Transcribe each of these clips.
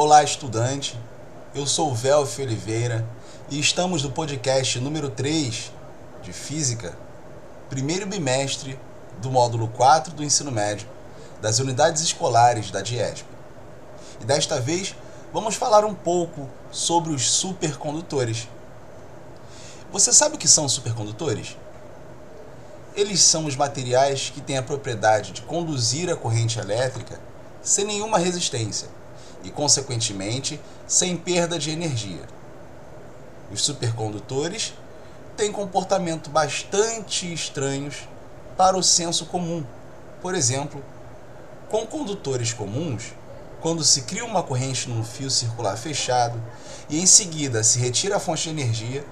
Olá, estudante. Eu sou o Velf Oliveira e estamos no podcast número 3 de Física, primeiro bimestre do módulo 4 do ensino médio das unidades escolares da DIESP. E desta vez vamos falar um pouco sobre os supercondutores. Você sabe o que são supercondutores? Eles são os materiais que têm a propriedade de conduzir a corrente elétrica sem nenhuma resistência e, consequentemente, sem perda de energia. Os supercondutores têm comportamento bastante estranhos para o senso comum. Por exemplo, com condutores comuns, quando se cria uma corrente num fio circular fechado e em seguida se retira a fonte de energia,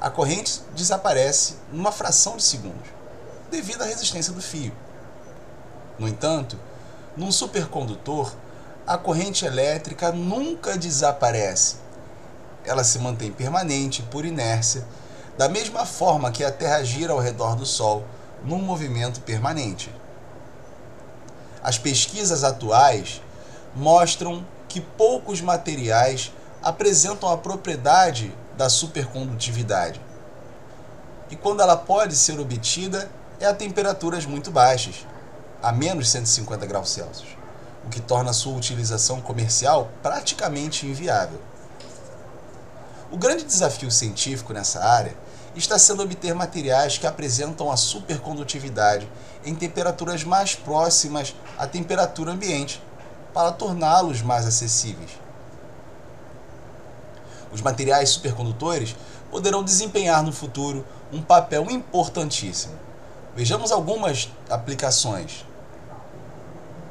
a corrente desaparece numa fração de segundos, devido à resistência do fio. No entanto, num supercondutor, a corrente elétrica nunca desaparece. Ela se mantém permanente por inércia, da mesma forma que a Terra gira ao redor do Sol num movimento permanente. As pesquisas atuais mostram que poucos materiais apresentam a propriedade da supercondutividade. E quando ela pode ser obtida é a temperaturas muito baixas, a menos 150 graus Celsius, o que torna sua utilização comercial praticamente inviável. O grande desafio científico nessa área está sendo obter materiais que apresentam a supercondutividade em temperaturas mais próximas à temperatura ambiente, para torná-los mais acessíveis. Os materiais supercondutores poderão desempenhar no futuro um papel importantíssimo. Vejamos algumas aplicações.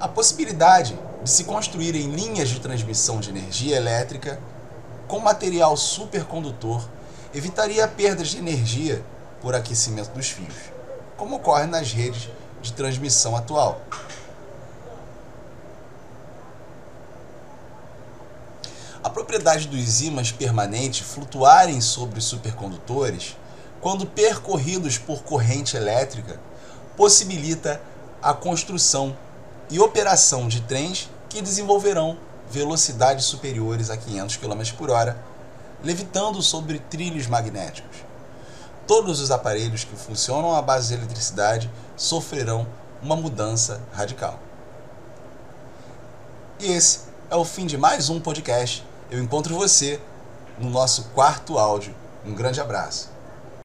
A possibilidade de se construírem linhas de transmissão de energia elétrica com material supercondutor evitaria perdas de energia por aquecimento dos fios, como ocorre nas redes de transmissão atual. A propriedade dos ímãs permanentes flutuarem sobre os supercondutores, quando percorridos por corrente elétrica, possibilita a construção e operação de trens que desenvolverão velocidades superiores a 500 km por hora, levitando sobre trilhos magnéticos. Todos os aparelhos que funcionam à base de eletricidade sofrerão uma mudança radical. E esse é o fim de mais um podcast. Eu encontro você no nosso quarto áudio. Um grande abraço.